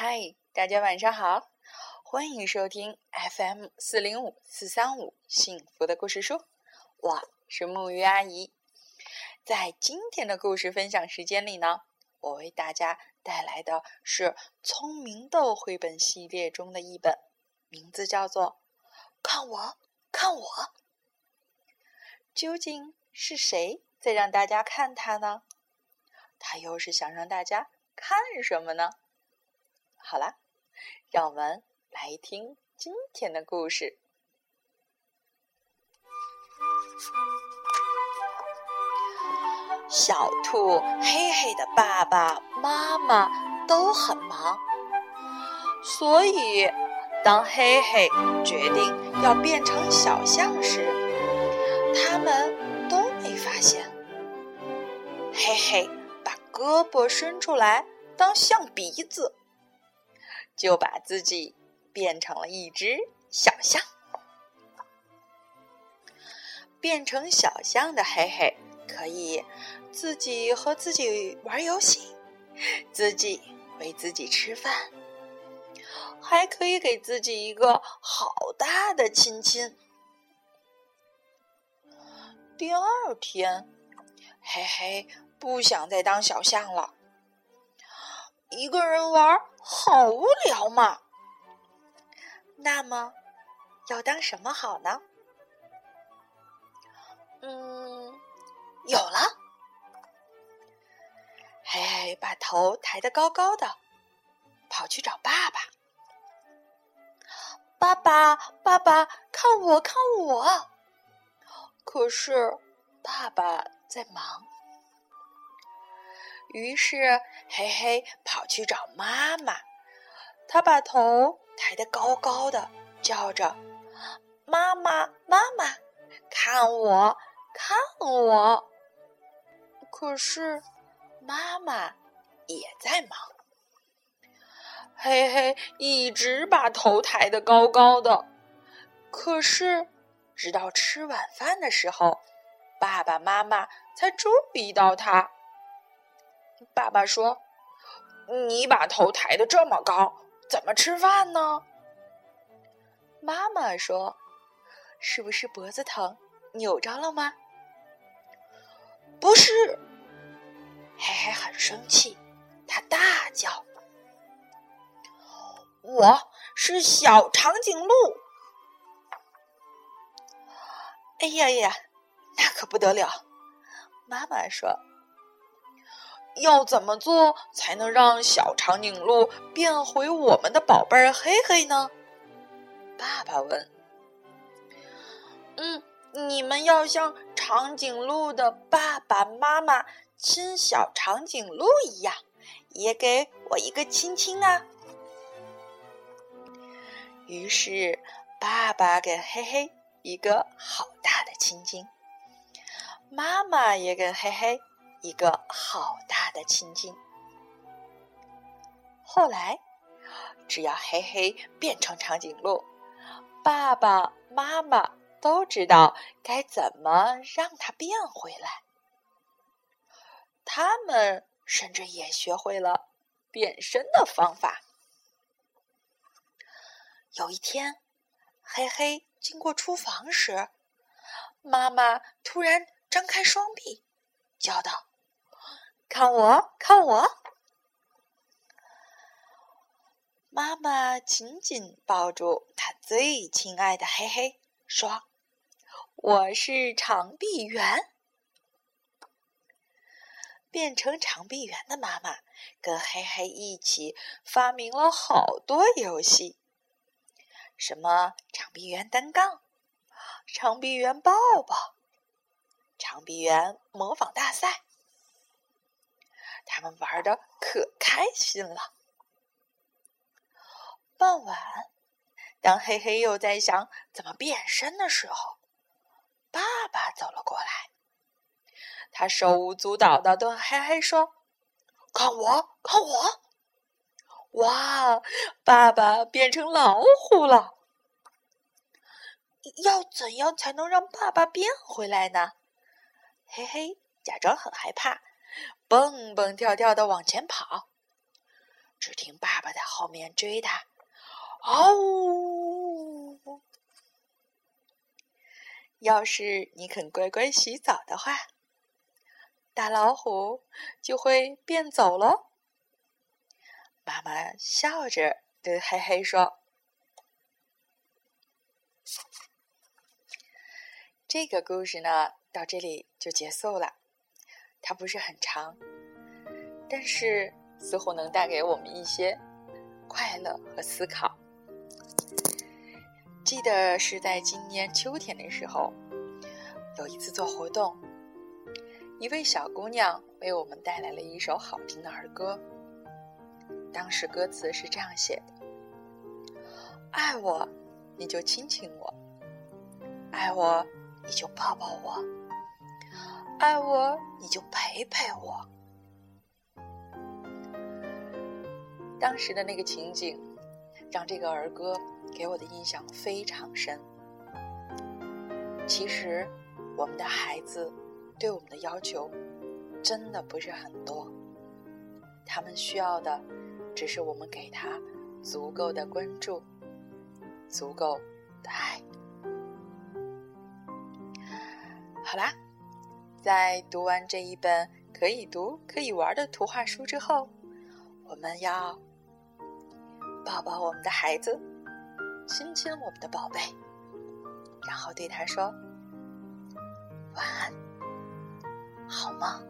嗨，大家晚上好，欢迎收听 FM 四零五四三五幸福的故事书，我是木鱼阿姨。在今天的故事分享时间里呢，我为大家带来的是《聪明豆》绘本系列中的一本，名字叫做《看我，看我》。究竟是谁在让大家看它呢？他又是想让大家看什么呢？好啦，让我们来听今天的故事。小兔黑黑的爸爸妈妈都很忙，所以当黑黑决定要变成小象时，他们都没发现。黑黑把胳膊伸出来当象鼻子。就把自己变成了一只小象。变成小象的黑黑可以自己和自己玩游戏，自己喂自己吃饭，还可以给自己一个好大的亲亲。第二天，黑黑不想再当小象了。一个人玩好无聊嘛。那么，要当什么好呢？嗯，有了。嘿嘿，把头抬得高高的，跑去找爸爸。爸爸，爸爸，看我，看我。可是，爸爸在忙。于是，嘿嘿跑去找妈妈。他把头抬得高高的，叫着：“妈妈，妈妈，看我，看我！”可是，妈妈也在忙。嘿嘿一直把头抬得高高的，可是，直到吃晚饭的时候，爸爸妈妈才注意到他。爸爸说：“你把头抬得这么高，怎么吃饭呢？”妈妈说：“是不是脖子疼，扭着了吗？”不是，嘿嘿很生气，他大叫：“我是小长颈鹿！”哎呀呀，那可不得了！妈妈说。要怎么做才能让小长颈鹿变回我们的宝贝儿黑黑呢？爸爸问。嗯，你们要像长颈鹿的爸爸妈妈亲小长颈鹿一样，也给我一个亲亲啊！于是，爸爸给黑黑一个好大的亲亲，妈妈也给黑黑。一个好大的亲近。后来，只要黑黑变成长颈鹿，爸爸妈妈都知道该怎么让它变回来。他们甚至也学会了变身的方法。有一天，黑黑经过厨房时，妈妈突然张开双臂，叫道。看我，看我！妈妈紧紧抱住她最亲爱的黑黑，说：“我是长臂猿。”变成长臂猿的妈妈跟黑黑一起发明了好多游戏，什么长臂猿单杠、长臂猿抱抱、长臂猿模仿大赛。他们玩的可开心了。傍晚，当黑黑又在想怎么变身的时候，爸爸走了过来。他手舞足蹈的对黑黑说：“看我，看我！哇，爸爸变成老虎了！要怎样才能让爸爸变回来呢？”嘿嘿，假装很害怕。蹦蹦跳跳的往前跑，只听爸爸在后面追他，嗷呜！要是你肯乖乖洗澡的话，大老虎就会变走喽。妈妈笑着对黑黑说：“这个故事呢，到这里就结束了。它不是很长，但是似乎能带给我们一些快乐和思考。记得是在今年秋天的时候，有一次做活动，一位小姑娘为我们带来了一首好听的儿歌。”当时歌词是这样写的：“爱我，你就亲亲我；爱我，你就抱抱我；爱我，你就陪陪我。”当时的那个情景，让这个儿歌给我的印象非常深。其实，我们的孩子对我们的要求真的不是很多，他们需要的。只是我们给他足够的关注，足够的爱。好啦，在读完这一本可以读可以玩的图画书之后，我们要抱抱我们的孩子，亲亲我们的宝贝，然后对他说晚安，好吗？